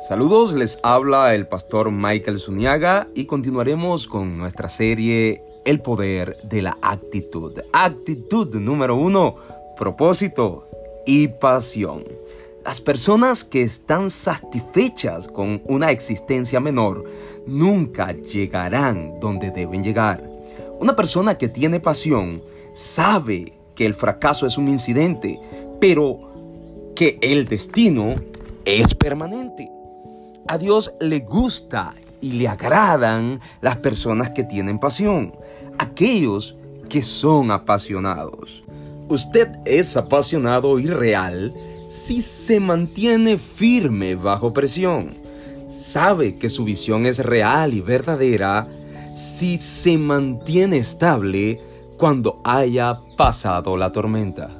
Saludos, les habla el pastor Michael Zuniaga y continuaremos con nuestra serie El poder de la actitud. Actitud número uno, propósito y pasión. Las personas que están satisfechas con una existencia menor nunca llegarán donde deben llegar. Una persona que tiene pasión sabe que el fracaso es un incidente, pero que el destino es permanente. A Dios le gusta y le agradan las personas que tienen pasión, aquellos que son apasionados. Usted es apasionado y real si se mantiene firme bajo presión. Sabe que su visión es real y verdadera si se mantiene estable cuando haya pasado la tormenta.